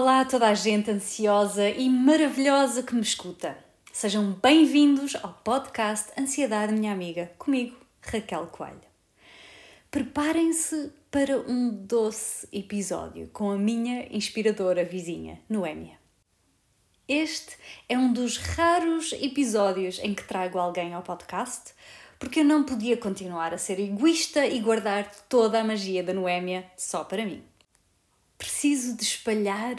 Olá a toda a gente ansiosa e maravilhosa que me escuta. Sejam bem-vindos ao podcast Ansiedade Minha Amiga, comigo, Raquel Coelho. Preparem-se para um doce episódio com a minha inspiradora vizinha, Noémia. Este é um dos raros episódios em que trago alguém ao podcast, porque eu não podia continuar a ser egoísta e guardar toda a magia da Noémia só para mim. Preciso de espalhar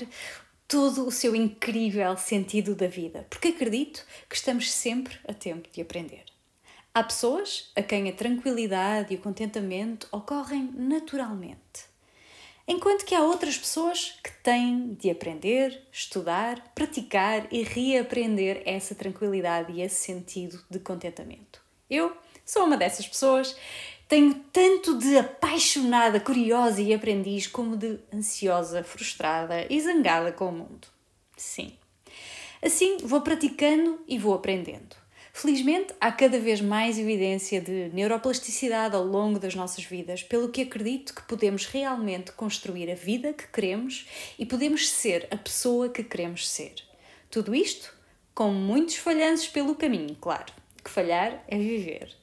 todo o seu incrível sentido da vida, porque acredito que estamos sempre a tempo de aprender. Há pessoas a quem a tranquilidade e o contentamento ocorrem naturalmente, enquanto que há outras pessoas que têm de aprender, estudar, praticar e reaprender essa tranquilidade e esse sentido de contentamento. Eu Sou uma dessas pessoas. Tenho tanto de apaixonada, curiosa e aprendiz, como de ansiosa, frustrada e zangada com o mundo. Sim. Assim vou praticando e vou aprendendo. Felizmente, há cada vez mais evidência de neuroplasticidade ao longo das nossas vidas, pelo que acredito que podemos realmente construir a vida que queremos e podemos ser a pessoa que queremos ser. Tudo isto com muitos falhanços pelo caminho, claro. Que falhar é viver.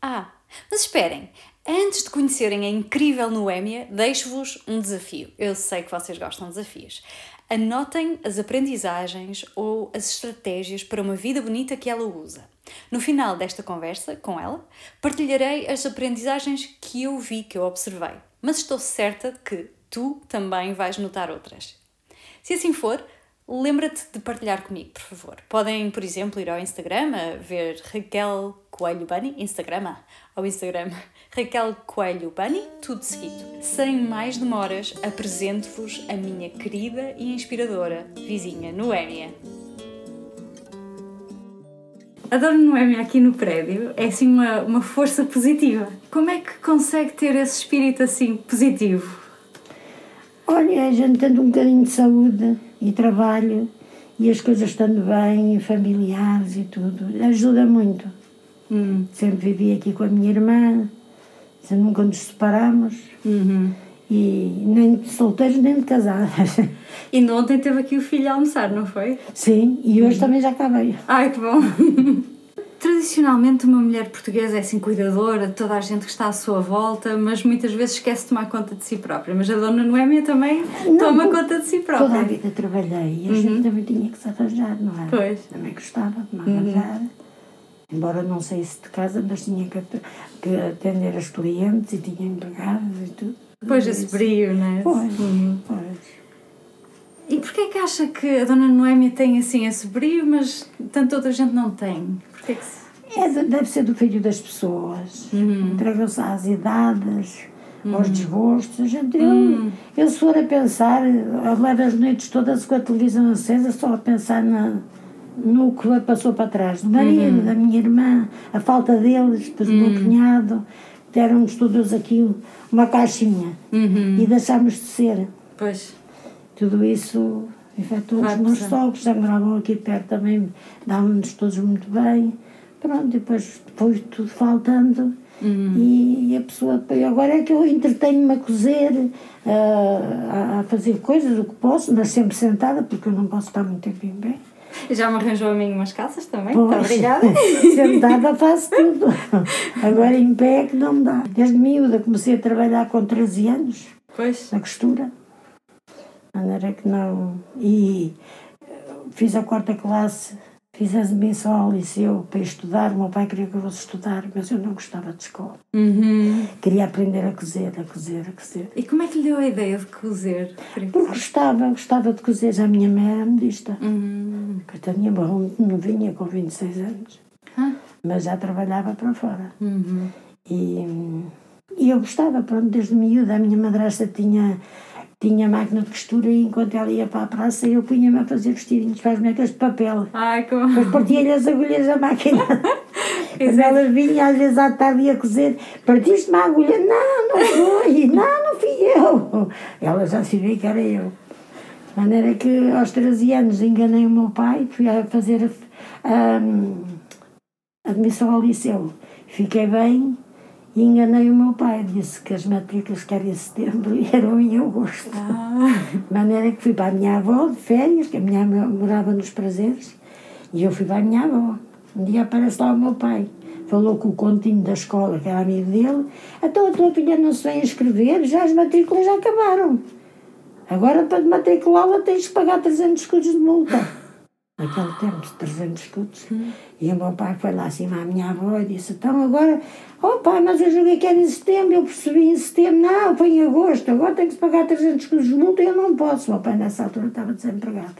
Ah, mas esperem, antes de conhecerem a incrível Noémia, deixo-vos um desafio. Eu sei que vocês gostam de desafios. Anotem as aprendizagens ou as estratégias para uma vida bonita que ela usa. No final desta conversa com ela, partilharei as aprendizagens que eu vi, que eu observei, mas estou certa de que tu também vais notar outras. Se assim for, lembra-te de partilhar comigo, por favor. Podem, por exemplo, ir ao Instagram ver Raquel Coelho Bunny, Instagram, ao Instagram Raquel Coelho Bunny, tudo seguido. Sem mais demoras, apresento-vos a minha querida e inspiradora vizinha Noémia. Adoro Noémia aqui no prédio, é assim uma, uma força positiva. Como é que consegue ter esse espírito assim positivo? Olha, a gente tendo um bocadinho de saúde e trabalho e as coisas estando bem, familiares e tudo, ajuda muito. Hum. Sempre vivi aqui com a minha irmã, nunca nos separamos. Uhum. E nem de solteiros nem de casadas. E ontem teve aqui o filho a almoçar, não foi? Sim, e hoje uhum. também já está bem. Ai, que bom! Tradicionalmente, uma mulher portuguesa é assim cuidadora de toda a gente que está à sua volta, mas muitas vezes esquece de tomar conta de si própria. Mas a dona Noémia também não, toma conta de si própria. Toda a vida trabalhei e a uhum. gente também tinha que se arranjar, não é? Pois. Também gostava de me arranjar. Uhum. Embora não saísse de casa, mas tinha que, que atender as clientes e tinha empregados e tudo. Pois, esse brilho, não é? Pois, uhum. pois. E porquê é que acha que a dona Noémia tem assim esse brilho, mas tanta outra gente não tem? Porquê que se... é, deve ser do filho das pessoas. Uhum. Entregam-se às idades, uhum. aos desgostos. Gente, uhum. eu, eu, se for a pensar, eu levo as noites todas com a televisão acesa, só a pensar na, no que passou para trás. Do marido, uhum. da minha irmã, a falta deles, depois do meu uhum. cunhado. Deram-nos todos aqui uma caixinha uhum. e deixámos de ser. Pois. Tudo isso efetuou os meus sogros, já moravam aqui perto também, davam-nos todos muito bem. Pronto, depois foi tudo faltando. Uhum. E a pessoa. Agora é que eu entretenho-me a cozer, a, a fazer coisas, o que posso, mas sempre sentada, porque eu não posso estar muito tempo em pé. Já me arranjou a mim umas calças também, muito obrigada. Sentada faço tudo. Agora em pé é que não dá. Desde miúda comecei a trabalhar com 13 anos. Pois. Na costura maneira que não. E eh, fiz a quarta classe, fiz a admissão ao liceu para estudar. O meu pai queria que eu fosse estudar, mas eu não gostava de escola. Uhum. Queria aprender a cozer, a cozer, a cozer. E como é que lhe deu a ideia de cozer? Porque gostava, gostava de cozer. Já a minha mãe era modista. Uhum. Tinha barro não vinha com 26 anos. Uhum. Mas já trabalhava para fora. Uhum. E, e eu gostava, pronto, desde miúda. A minha madrasta tinha tinha máquina de costura e enquanto ela ia para a praça eu punha-me a fazer vestidinhos para as bonecas de papel. Ai, como... Depois partia-lhe as agulhas da máquina. Quando ela vinha às vezes à tarde ia cozer, partiste uma agulha? Não, não foi, não, não fui eu. Ela já sabia que era eu. De maneira que aos 13 anos enganei o meu pai, fui a fazer a, a, a admissão ao liceu. Fiquei bem E enganei o meu pai, disse que as matrículas que eram em setembro e eram em agosto. Ah. De maneira que fui para a minha avó de férias, que a minha avó morava nos prazeres, e eu fui para a minha avó. Um dia aparece lá o meu pai. Falou com o continho da escola, que era amigo dele. Então a tua filha não se vem inscrever, já as matrículas já acabaram. Agora para matriculá-la tens que pagar 300 escudos de multa. Naquele tempo, 300 escudos. E o meu pai foi lá acima à minha avó e disse: Então agora, oh pai, mas eu julguei que era em setembro, eu percebi em setembro, não, foi em agosto, agora tenho que pagar 300 escudos de multa e eu não posso. O meu pai nessa altura estava desempregado.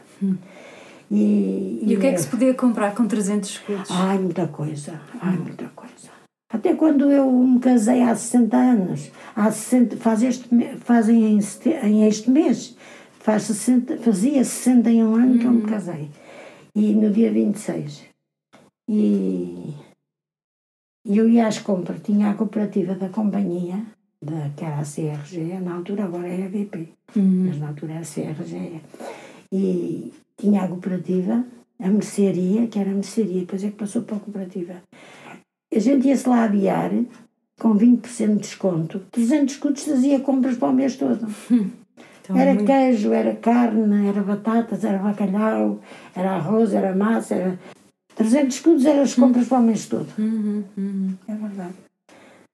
E, E o que é que se podia comprar com 300 escudos? Ai, muita coisa, ai, muita coisa. Até quando eu me casei há 60 anos, há 60, faz este, fazem em, este mês, faz 60, fazia 61 anos que eu me casei. E no dia 26. E, eu ia às compras, tinha a cooperativa da companhia, da, que era a CRG, na altura agora é a BP Uhum. mas na altura era CRG. E tinha a cooperativa, a mercearia, que era a mercearia, depois é que passou para a cooperativa. A gente ia-se lá aviar com 20% de desconto. 300 escudos fazia compras para o mês todo. Então, Era muito- queijo, era carne, era batatas, era bacalhau, era arroz, era massa, era... 300 escudos eram as compras para o mês todo. Uhum, uhum. É verdade.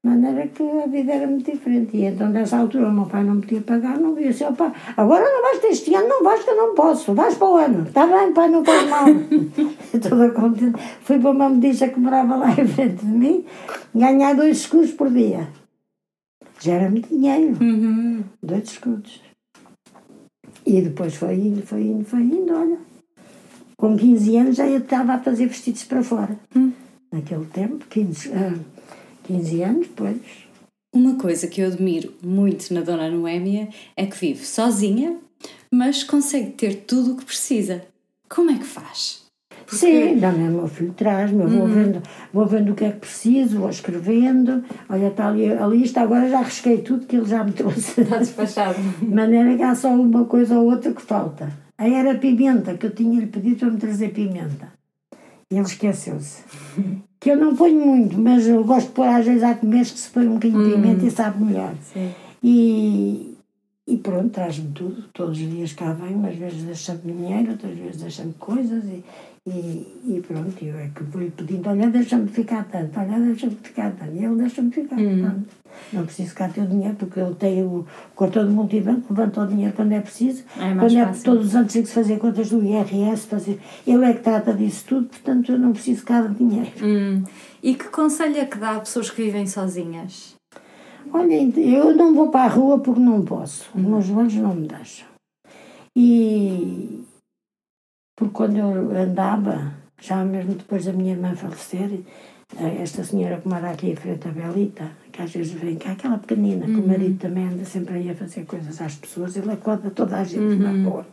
De maneira que a vida era muito diferente. E então, nessa altura, o meu pai não podia pagar, não via assim, ó pai, agora não vais este ano, não vais que eu não posso, vais para o ano. Está bem, pai, não faz mal. Toda contente. Fui para uma medida que morava lá em frente de mim, ganhar dois escudos por dia. Já era muito dinheiro, Uhum. dois escudos. E depois foi indo, foi indo, foi indo, olha. Com 15 anos já eu estava a fazer vestidos para fora. Hum. Naquele tempo, 15, ah, 15 anos, depois. Uma coisa que eu admiro muito na Dona Noémia é que vive sozinha, mas consegue ter tudo o que precisa. Como é que faz? Sim, não, o meu filho traz-me, eu vou, vendo, vou vendo o que é que preciso, vou escrevendo. Olha, está ali a lista, agora já risquei tudo que ele já me trouxe. Está despachado. De maneira que há só uma coisa ou outra que falta. Aí era pimenta, que eu tinha-lhe pedido para me trazer pimenta. E ele esqueceu-se. Que eu não ponho muito, mas eu gosto de pôr às vezes há comeres que se põe um bocadinho de pimenta e sabe melhor. Sim. E, e pronto, traz-me tudo. Todos os dias cá vem, umas vezes deixa-me dinheiro, outras vezes deixa-me coisas e, e, e pronto, eu é que vou-lhe pedindo, olha, deixa-me ficar tanto, olha, deixa-me ficar tanto. E ele deixa-me ficar tanto. Não preciso cá ter o dinheiro, porque ele tem o cartão de multibanco, levanta o dinheiro quando é preciso. É quando é fácil. todos os anos tem que se fazer contas do IRS, fazer. Ele é que trata disso tudo, portanto eu não preciso cá de dinheiro. Hum. E que conselho é que dá a pessoas que vivem sozinhas? Olha, eu não vou para a rua porque não posso. Os meus joelhos não me deixam. E porque quando eu andava, já mesmo depois da minha irmã falecer, eh, esta senhora que mora aqui em frente à Belita, que às vezes vem cá, aquela pequenina, que o marido também anda sempre aí a fazer coisas às pessoas, ele acorda toda a gente na rua.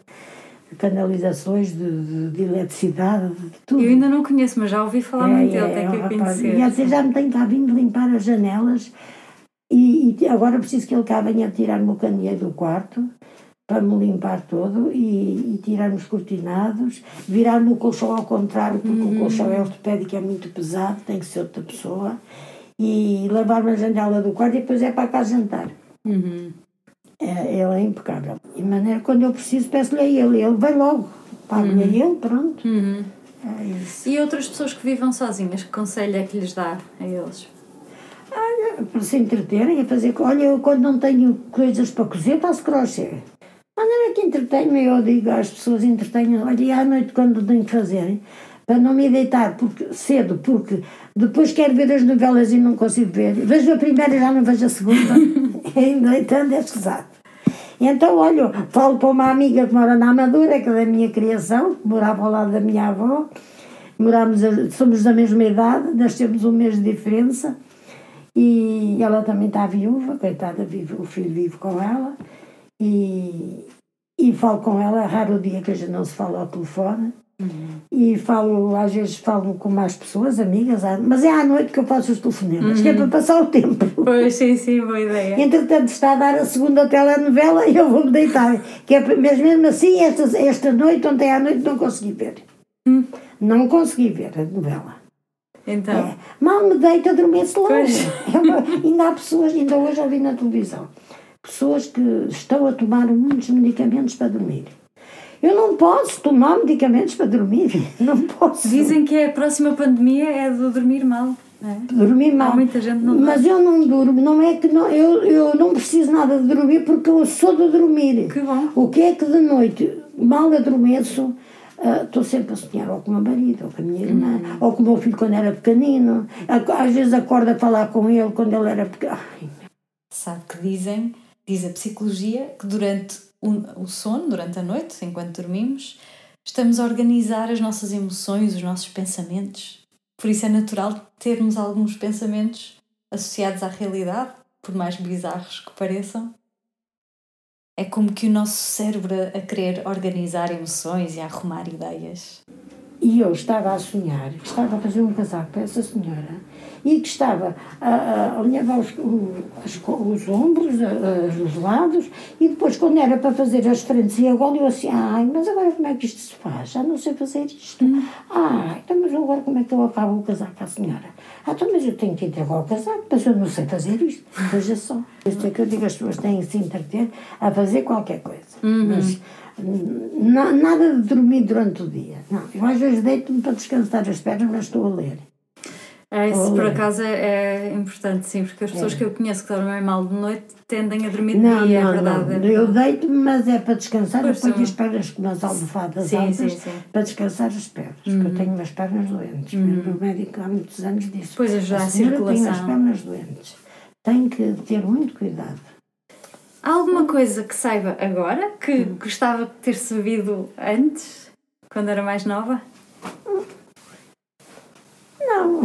Canalizações de, de, de eletricidade, de tudo. Eu ainda não conheço, mas já ouvi falar muito dele, até um que eu conhecer. E até já me tem cá vindo limpar as janelas e, e agora preciso que ele cá venha tirar-me o candeeiro do quarto para me limpar todo e, e tirar-me os cortinados, virar-me o colchão ao contrário, porque o colchão é ortopédico, é muito pesado, tem que ser outra pessoa, e lavar-me a janela do quarto e depois é para cá jantar. Uhum. É, ele é impecável. E de maneira, quando eu preciso, peço-lhe a ele, ele vai logo, pago-lhe a ele, pronto. Uhum. É isso. E outras pessoas que vivem sozinhas, que conselho é que lhes dá a eles? para se entreterem, a fazer. Olha, eu quando não tenho coisas para cozer, faço crochê. Maneira que entretenho, eu digo às pessoas: entretenham, olha, e à noite, quando tenho que fazer, para não me deitar porque, cedo, porque depois quero ver as novelas e não consigo ver. Vejo a primeira e já não vejo a segunda. Ainda deitando é escusado. Então, olha, falo para uma amiga que mora na Amadora, que é da minha criação, que morava ao lado da minha avó. Morámos, a- somos da mesma idade, nós temos um mês de diferença. E ela também está viúva, coitada, vive, o filho vive com ela. E, e falo com ela, é raro o dia que a gente não se fala ao telefone. E falo, às vezes falo com mais pessoas, amigas, mas é à noite que eu faço os telefonemas, que é para passar o tempo. Pois, sim, sim, boa ideia. Entretanto, está a dar a segunda telenovela e eu vou-me deitar. Que é, mas mesmo assim, esta, esta noite, ontem à noite, não consegui ver. Não consegui ver a novela. Então. É, mal me deito, adormeço logo. É uma- ainda há pessoas, ainda hoje ouvi na televisão, pessoas que estão a tomar muitos medicamentos para dormir. Eu não posso tomar medicamentos para dormir. Não posso. Dizem que a próxima pandemia é do dormir mal. é? dormir mal. Há muita gente não Mas eu não durmo, não é que não, eu, eu não preciso nada de dormir porque eu sou de dormir. Que bom. O que é que de noite, mal adormeço, ah, estou sempre a sonhar ou com o meu marido, ou com a minha irmã, Hum. ou com o meu filho quando era pequenino. Às vezes acordo a falar com ele quando ele era pequeno. Sabe que dizem, diz a psicologia, que durante o, sono, durante a noite, enquanto dormimos, estamos a organizar as nossas emoções, os nossos pensamentos. Por isso é natural termos alguns pensamentos associados à realidade, por mais bizarros que pareçam. É como que o nosso cérebro a querer organizar emoções e a arrumar ideias. E eu estava a sonhar, estava a fazer um casaco para essa senhora e que estava a, a, os, o- as co- os ombros, os lados, e depois, quando era para fazer as frentes e a gola, eu assim, ai, mas agora como é que isto se faz? Já não sei fazer isto. Ai, então, mas agora como é que eu acabo o casaco à senhora? Ah, então, mas eu tenho que entregar o casaco, mas eu não sei fazer isto. Veja só. Isto é que eu digo, as pessoas têm que se entreter a fazer qualquer coisa. Mas hum, na- nada de dormir durante o dia. Não, eu às vezes deito-me para descansar as pernas, mas estou a ler. É, isso por Olha. acaso é, é importante, sim, porque as pessoas que eu conheço que dormem mal de noite tendem a dormir de Não, dia, é não, verdade. não. é Eu deito-me, mas é para descansar. Pois eu ponho as pernas com umas almofadas Sim, altas sim, sim. para descansar as pernas, porque eu tenho umas pernas doentes. O médico há muitos anos disse. Pois ajuda a senhora tem as circulação." pernas doentes. Tem que ter muito cuidado. Há alguma coisa que saiba agora que gostava de ter sabido antes, quando era mais nova? Não.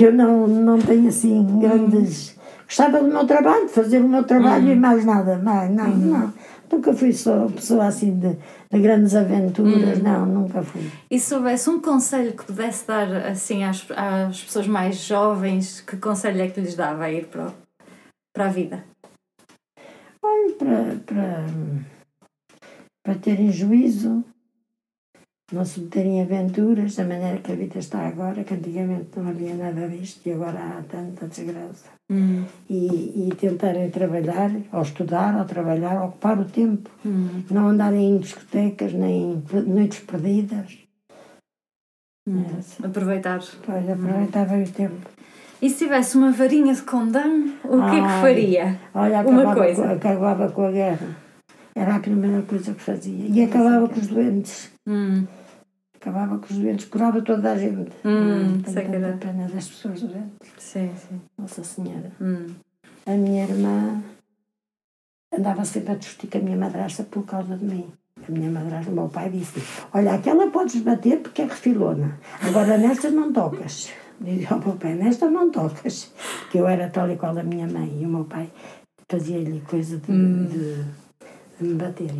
Eu não, não tenho assim grandes. Gostava do meu trabalho, de fazer o meu trabalho e mais nada. Mais, não, não. Nunca fui só pessoa assim de, de grandes aventuras, não, nunca fui. E se houvesse um conselho que pudesse dar assim às, às pessoas mais jovens, que conselho é que lhes dava a ir para, o- para a vida? Olha, para, para, para terem juízo, não se meterem em aventuras da maneira que a vida está agora, que antigamente não havia nada disto e agora há tanta desgraça. E, e tentarem trabalhar, ou estudar, ou trabalhar, ocupar o tempo. Não andarem em discotecas, nem em noites perdidas. É, Aproveitar. Pois, aproveitar bem o tempo. E se tivesse uma varinha de condão, o que é que faria? Olha, Uma acabava, coisa. Com, acabava com a guerra. Era a primeira coisa que fazia. E acabava com os doentes. Hum, Acabava com os doentes, curava toda a gente. Hum, Tenho sei que tanta pena das pessoas doentes. sim, sim. Nossa Senhora. Hum. A minha irmã andava sempre a discutir com a minha madrasta por causa de mim. A minha madrasta, o meu pai disse olha, aquela podes bater porque é refilona. Agora nestas não tocas. Dizia ao meu pai, nestas não tocas. Que eu era tal e qual a minha mãe. E o meu pai fazia-lhe coisa de, de, de me bater.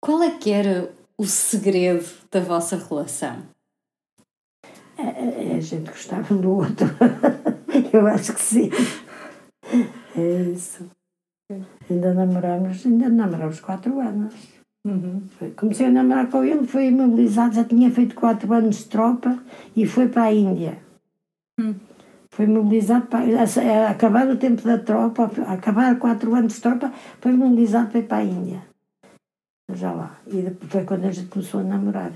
Qual é que era o segredo da vossa relação? A, a- a gente gostava um do outro. Eu acho que sim. É isso. Ainda namorámos, ainda namorámos quatro anos. Foi- Comecei a namorar com ele, foi imobilizado, já tinha feito quatro anos de tropa e foi para a Índia. Foi mobilizado para a, a acabar o tempo da tropa, acabar quatro anos de tropa, foi mobilizado para ir para a Índia. Já lá. E depois foi quando a gente começou a namorar.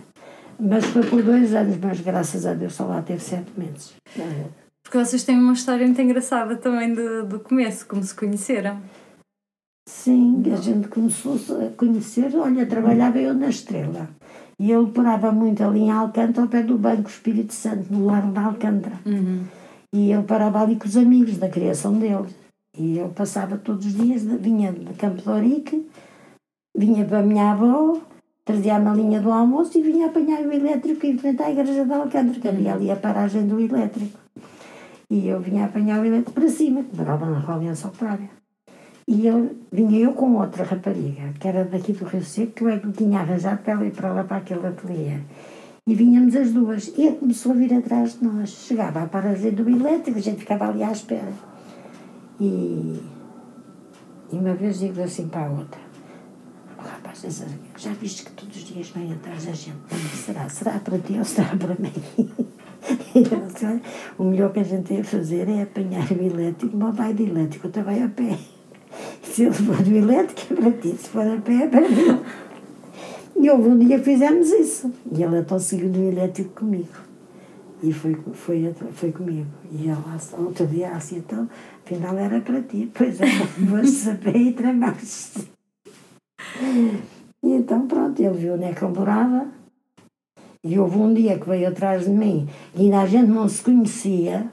Mas foi por dois anos, mas graças a Deus só lá teve sete meses. Porque vocês têm uma história muito engraçada também do, do começo, como se conheceram. Sim, a gente começou a conhecer, olha, trabalhava eu na Estrela. E ele parava muito ali em Alcântara, ao pé do Banco Espírito Santo, no Largo da Alcântara. E ele parava ali com os amigos da criação dele. E eu passava todos os dias, vinha de Campo de Ourique, vinha para a minha avó, trazia a malinha do almoço e vinha apanhar o elétrico em frente à igreja de Alcântara, que havia ali a paragem do elétrico. E eu vinha apanhar o elétrico para cima, que morava na Rua Aliança Operária. E eu, vinha eu com outra rapariga, que era daqui do Rio Seco, que eu é que tinha arranjado para ela ir para lá para aquele ateliê. E vinhamos as duas. E ele começou a vir atrás de nós. Chegava à paragem do elétrico, a gente ficava ali à espera. E, e uma vez digo assim para a outra: "Oh, Rapaz, já viste que todos os dias vem atrás da gente? Eu Será? Será para ti ou será para mim? o melhor que a gente ia fazer é apanhar o elétrico, mas vai de elétrico, outra vai a pé. Se ele for do elétrico, é para ti, se for a pé, é para mim. E houve um dia fizemos isso. E ele então seguiu no elétrico comigo. E foi, foi, foi comigo. E ele, outro dia, assim, então, afinal era para ti. Pois é, vou saber e tramaste. E então, pronto, ele viu onde é que eu morava. E houve um dia que veio atrás de mim e ainda a gente não se conhecia.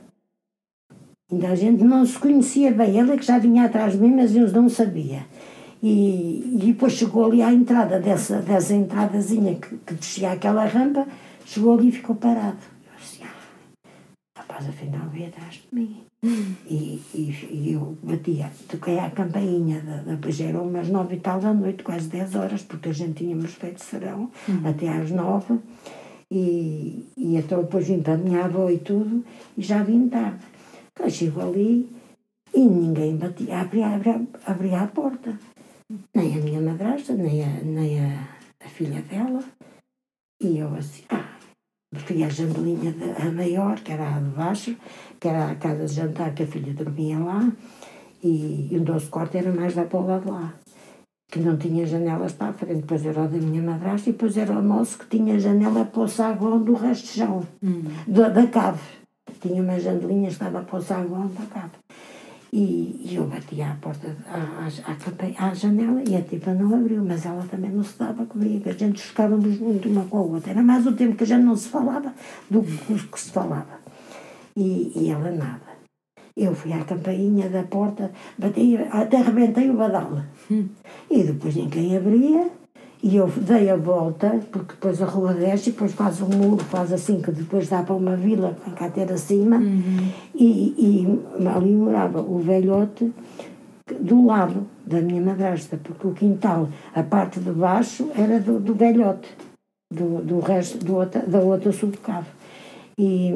Ainda a gente não se conhecia bem. Ele é que já vinha atrás de mim, mas eu não sabia. E, e depois chegou ali à entrada dessa, dessa entradazinha que, que descia aquela rampa, chegou ali e ficou parado rapaz afinal veio atrás de mim. E, e, e, eu batia, toquei a campainha, da, da, era umas nove e tal da noite, quase dez horas, porque a gente tínhamos feito serão uhum. até às nove. E, e então depois vim para a minha avó e tudo, e já vim tarde. Então chego ali e ninguém batia, abria, abria, abria a porta. Nem a minha madrasta, nem a, nem a, a filha dela. E eu assim, ah, fui à jandelinha de, a maior, que era a de baixo, que era a casa de jantar que a filha dormia lá, e, e o doce corte era mais lá para o lado de lá, que não tinha janelas para a frente. Depois era o da minha madrasta e depois era o nosso que tinha janela para o saguão do chão, hum. da, da cave. Tinha uma jandelinha, estava para o saguão da cave. E, e eu bati à porta, à, à, à, janela e a tipa não abriu, mas ela também não se dava comigo. A gente chocávamos muito uma com a outra. Era mais o tempo que a gente não se falava do que, que se falava. E, e ela nada. Eu fui à campainha da porta, bati, até arrebentei o badal. Hum. E depois ninguém abria. E eu dei a volta, porque depois a rua desce, e depois faz um muro, faz assim, que depois dá para uma vila, com a carteira acima, uhum. e, e ali morava o velhote do lado da minha madrasta, porque o quintal, a parte de baixo, era do, do velhote, do, do resto, do outra, da outra subcave. E,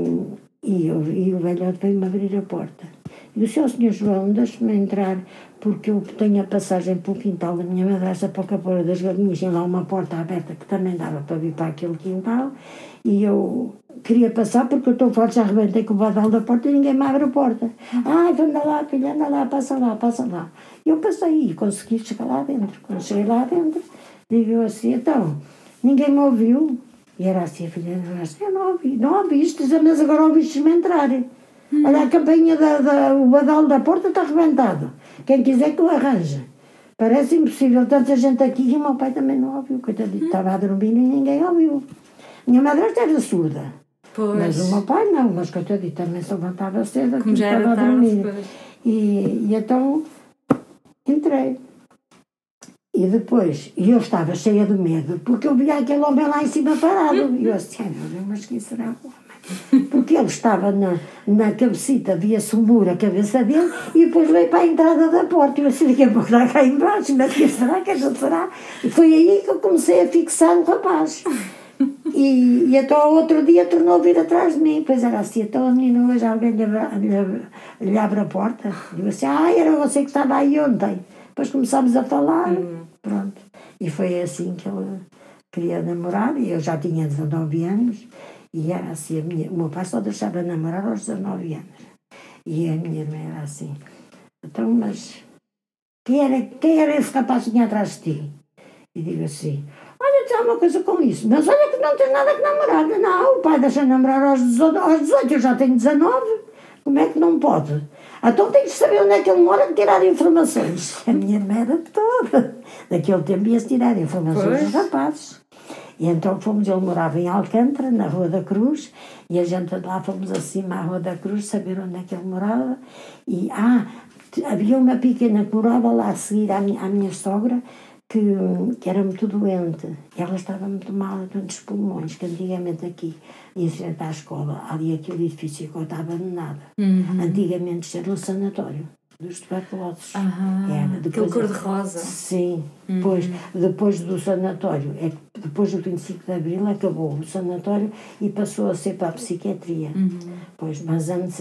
e, eu, e o velhote veio-me abrir a porta. E ó oh, senhor João, deixe-me entrar, porque eu tenho a passagem pelo quintal da minha madrasta para o Capoeira das Galinhas, tinha lá uma porta aberta que também dava para vir para aquele quintal, e eu queria passar porque eu estou forte, já arrebentei com o badal da porta e ninguém me abre a porta. Ai, anda lá, filha, anda lá, passa lá, passa lá. Eu passei e consegui chegar lá dentro. Quando cheguei lá dentro, digo assim, então, ninguém me ouviu. E era assim, a filha, eu não ouvi, não ouviste, mas agora ouviste-me entrar. Hum. Olha, a campainha, da, da, o badal da porta está arrebentado. Quem quiser que o arranje. Parece impossível, tanta gente aqui e o meu pai também não ouviu. Coitadinho, hum. estava a dormir e ninguém ouviu. Minha madrasta era surda. Pois. Mas o meu pai não, mas coitadinho também se levantava cedo, Como já estava a dormir. E, e então entrei. E depois, e eu estava cheia de medo, porque eu via aquele homem lá em cima parado. E eu assim, ai meu Deus, mas quem será? Porque ele estava na, na cabecita, via-se o muro, a cabeça dele, e depois veio para a entrada da porta. E eu assim, daqui a pouco está cá embaixo, mas que será, que não será? E foi aí que eu comecei a fixar o rapaz. E, e então outro dia tornou a vir atrás de mim, pois era assim, então a menina hoje alguém lhe, lhe, lhe abre a porta, e eu assim, ah, era você que estava aí ontem. Depois começámos a falar, uhum. pronto. E foi assim que ele queria namorar, e eu já tinha 19 anos, e era assim, a minha, o meu pai só deixava namorar aos 19 anos. E a minha irmã era assim. Então, mas quem era, quem era esse rapaz que tinha atrás de ti? E digo assim, olha, tem uma coisa com isso, mas olha que não tem nada que namorar. Não, o pai deixa namorar aos 18, aos 18, eu já tenho 19. Como é que não pode? Então tem que saber onde é que ele mora e tirar informações. A minha irmã era toda. Naquele tempo ia-se tirar informações pois. dos rapazes. E então fomos, ele morava em Alcântara, na Rua da Cruz, e a gente lá fomos acima à Rua da Cruz, saber onde é que ele morava. E, ah, havia uma pequena que morava lá a seguir à minha, à minha sogra, que, que era muito doente. Ela estava muito mal dos pulmões, que antigamente aqui, em frente à escola, ali aquele edifício que estava abandonado. Uhum. Antigamente era um sanatório dos tuberculosos. Ah, era. Depois, aquele cor-de-rosa. Sim, uhum. depois, depois do sanatório, é, depois do 25 de Abril acabou o sanatório e passou a ser para a psiquiatria. Uhum. Pois, mas antes,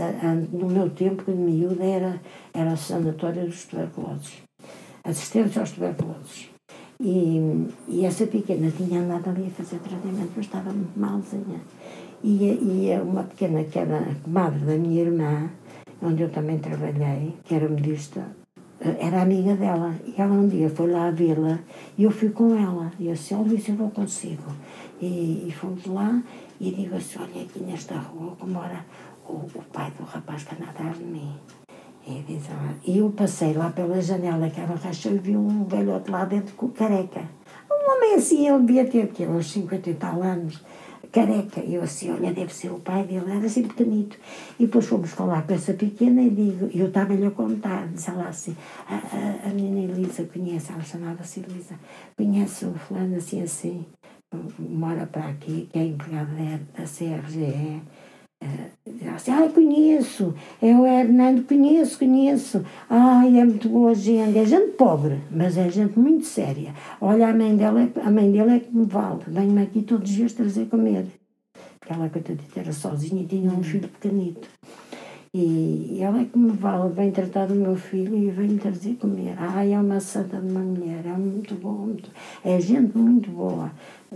no meu tempo, de miúda, era, era o sanatório dos tuberculosos. Assistência aos tuberculosos. E, e essa pequena tinha andado ali a fazer tratamento, mas estava muito malzinha. e, e uma pequena que era comadre da minha irmã, onde eu também trabalhei, que era modista, eh, era amiga dela. E ela um dia foi lá vê-la e eu fui com ela. E eu disse, isso eu não consigo. E, e fomos lá e digo assim, olha, aqui nesta rua que mora o, o pai do rapaz que anda atrás de mim. E, diz ela, e eu passei lá pela janela que era racha e vi um velhote lá dentro com careca. Um homem assim, ele devia ter aqui, uns 50 e tal anos careca. E eu assim, olha, deve ser o pai dele, era assim pequenito. E depois fomos falar com essa pequena e digo, eu estava-lhe a contar, diz ela assim, a, a, a menina Elisa conhece, ela chamava-se Elisa, conhece o fulano assim assim, mora para aqui, que é empregado da, da CRGE. Assim, ah, conheço, é o Hernando, conheço, conheço. Ai, é muito boa gente, é gente pobre, mas é gente muito séria. Olha, a mãe, dela, a mãe dele é que me vale, vem-me aqui todos os dias trazer comer. Porque ela, coitadita, era sozinha e tinha um filho pequenito. E ela é que me vale, vem tratar do meu filho e vem trazer comer. Ai, é uma santa de uma mulher, é muito boa, muito, é gente muito boa.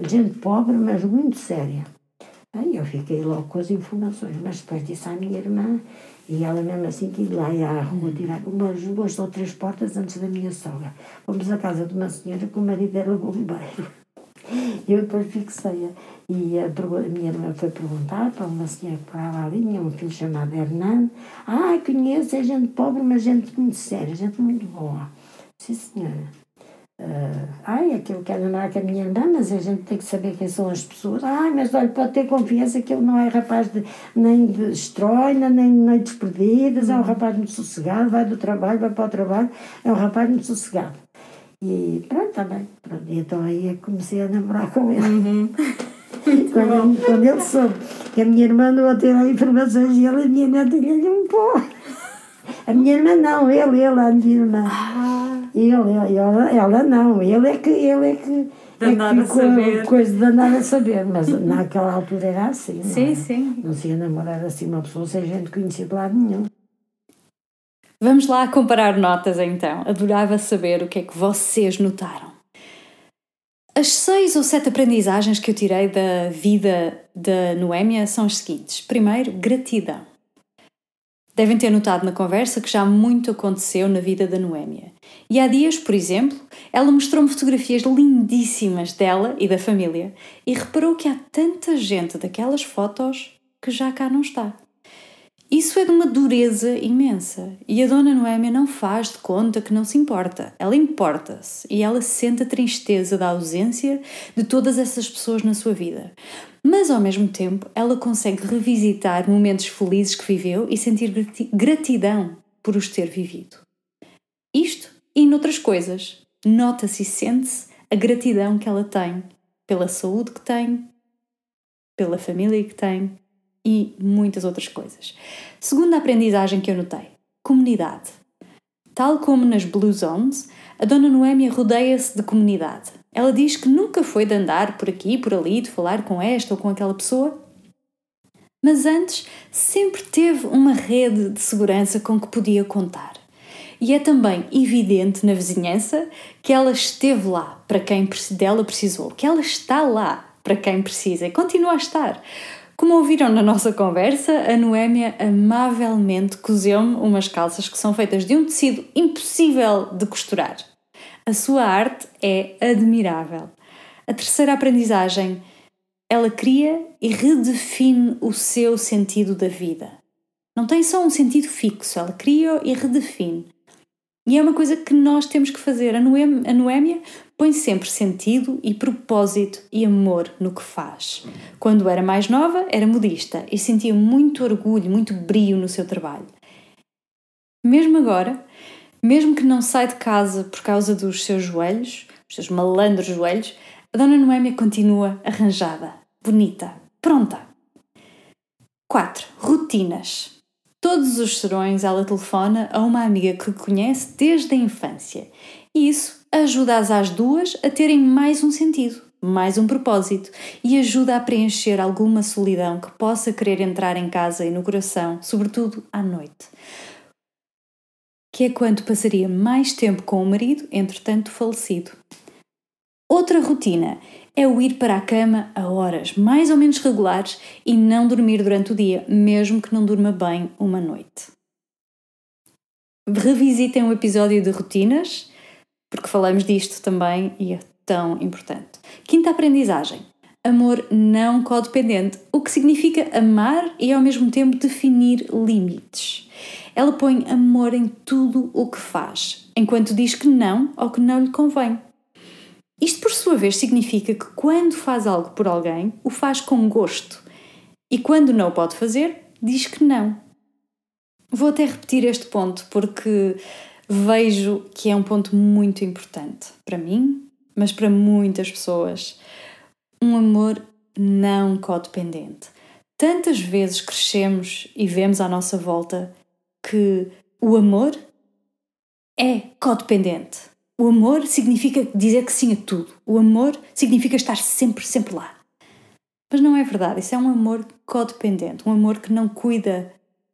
Gente pobre, mas muito séria. Eu fiquei logo com as informações, mas depois disse à minha irmã, e ela mesmo assim que lá à rua tirar umas duas ou três portas antes da minha sogra. Fomos à casa de uma senhora que o marido era bombeiro. Eu depois fixei e a, a, minha irmã foi perguntar para uma senhora que morava ali, tinha um filho chamado Hernando. Ah, conheço, é gente pobre, mas gente muito séria, gente muito boa. Sim, senhora. Uh, ai, aquilo quer namorar com a minha irmã, mas a gente tem que saber quem são as pessoas. Ai, mas olha, pode ter confiança que ele não é rapaz de, nem de estróina, nem de noites perdidas, é um rapaz muito sossegado, vai do trabalho, vai para o trabalho, é um rapaz muito sossegado. E pronto, está bem. Pronto, então aí é comecei a namorar com ele. Uhum. quando, quando ele soube que a minha irmã não a ter informações e ele, a minha irmã tinha-lhe um pó. A minha irmã não, ele, ele, a minha irmã. Ah. Ele, ela, ela não, ele é que, ele é que, danado é que ficou a saber. coisa danada a saber, mas naquela altura era assim. Sim, não sim. Não se ia namorar assim uma pessoa sem gente conhecer de lado nenhum. Vamos lá comparar notas então. Adorava saber o que é que vocês notaram. As seis ou sete aprendizagens que eu tirei da vida da Noémia são as seguintes. Primeiro, gratidão. Devem ter notado na conversa que já muito aconteceu na vida da Noémia. E há dias, por exemplo, ela mostrou-me fotografias lindíssimas dela e da família e reparou que há tanta gente daquelas fotos que já cá não está. Isso é de uma dureza imensa e a dona Noémia não faz de conta que não se importa. Ela importa-se e ela sente a tristeza da ausência de todas essas pessoas na sua vida mas ao mesmo tempo ela consegue revisitar momentos felizes que viveu e sentir gratidão por os ter vivido. E noutras coisas, nota-se e sente-se a gratidão que ela tem pela saúde que tem, pela família que tem e muitas outras coisas. Segunda aprendizagem que eu notei: comunidade. Tal como nas Blue Zones, a Dona Noémia rodeia-se de comunidade. Ela diz que nunca foi de andar por aqui, por ali, de falar com esta ou com aquela pessoa, mas antes sempre teve uma rede de segurança com que podia contar. E é também evidente na vizinhança que ela esteve lá para quem dela precisou, que ela está lá para quem precisa e continua a estar. Como ouviram na nossa conversa, a Noémia amavelmente cozeu-me umas calças que são feitas de um tecido impossível de costurar. A sua arte é admirável. A terceira aprendizagem, ela cria e redefine o seu sentido da vida. Não tem só um sentido fixo, ela cria e redefine. E é uma coisa que nós temos que fazer. A Noémia, a Noémia põe sempre sentido e propósito e amor no que faz. Quando era mais nova, era modista e sentia muito orgulho, muito brio no seu trabalho. Mesmo agora, mesmo que não saia de casa por causa dos seus joelhos, os seus malandros joelhos, a Dona Noémia continua arranjada, bonita, pronta. 4. Rotinas. Todos os serões ela telefona a uma amiga que conhece desde a infância. E isso ajuda-as duas a terem mais um sentido, mais um propósito e ajuda a preencher alguma solidão que possa querer entrar em casa e no coração, sobretudo à noite que é quando passaria mais tempo com o marido, entretanto falecido. Outra rotina é o ir para a cama a horas mais ou menos regulares e não dormir durante o dia, mesmo que não durma bem uma noite. Revisitem o episódio de rotinas, porque falamos disto também e é tão importante. Quinta aprendizagem: amor não codependente, o que significa amar e ao mesmo tempo definir limites. Ela põe amor em tudo o que faz, enquanto diz que não ou que não lhe convém. Isto, por sua vez, significa que quando faz algo por alguém, o faz com gosto e quando não pode fazer, diz que não. Vou até repetir este ponto porque vejo que é um ponto muito importante para mim, mas para muitas pessoas um amor não codependente. Tantas vezes crescemos e vemos à nossa volta que o amor é codependente. O amor significa dizer que sim a tudo. O amor significa estar sempre, sempre lá. Mas não é verdade. Isso é um amor codependente. Um amor que não cuida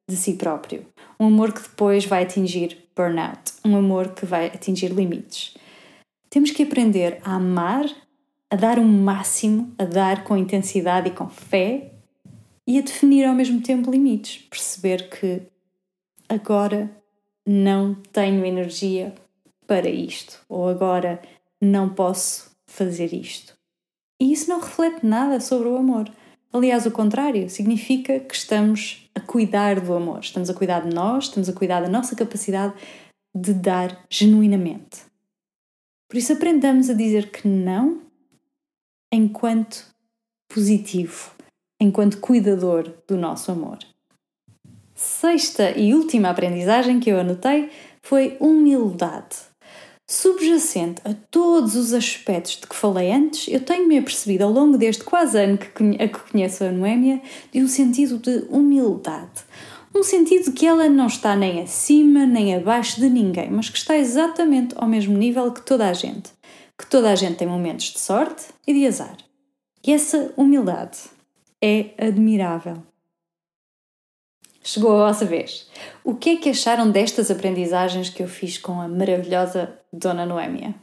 de si próprio. Um amor que depois vai atingir burnout. Um amor que vai atingir limites. Temos que aprender a amar a dar o um máximo, a dar com intensidade e com fé e a definir ao mesmo tempo limites. Perceber que agora não tenho energia para isto, ou agora não posso fazer isto. E isso não reflete nada sobre o amor. Aliás, o contrário, significa que estamos a cuidar do amor, estamos a cuidar de nós, estamos a cuidar da nossa capacidade de dar genuinamente. Por isso, aprendamos a dizer que não enquanto positivo, enquanto cuidador do nosso amor. Sexta e última aprendizagem que eu anotei foi humildade. Subjacente a todos os aspectos de que falei antes, eu tenho-me apercebido ao longo deste quase ano que, a que conheço a Noémia de um sentido de humildade. Um sentido que ela não está nem acima nem abaixo de ninguém, mas que está exatamente ao mesmo nível que toda a gente que toda a gente tem momentos de sorte e de azar. E essa humildade é admirável. Chegou a vossa vez. O que é que acharam destas aprendizagens que eu fiz com a maravilhosa Dona Noémia?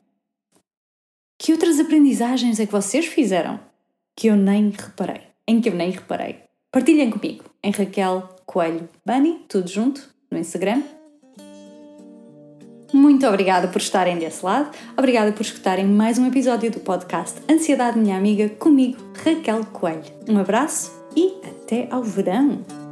Que outras aprendizagens é que vocês fizeram que eu nem reparei? Em que eu nem reparei? Partilhem comigo em Raquel Coelho Bunny, tudo junto, no Instagram muito obrigada por estarem desse lado, obrigada por escutarem mais um episódio do podcast Ansiedade Minha Amiga comigo, Raquel Coelho. Um abraço e até ao verão!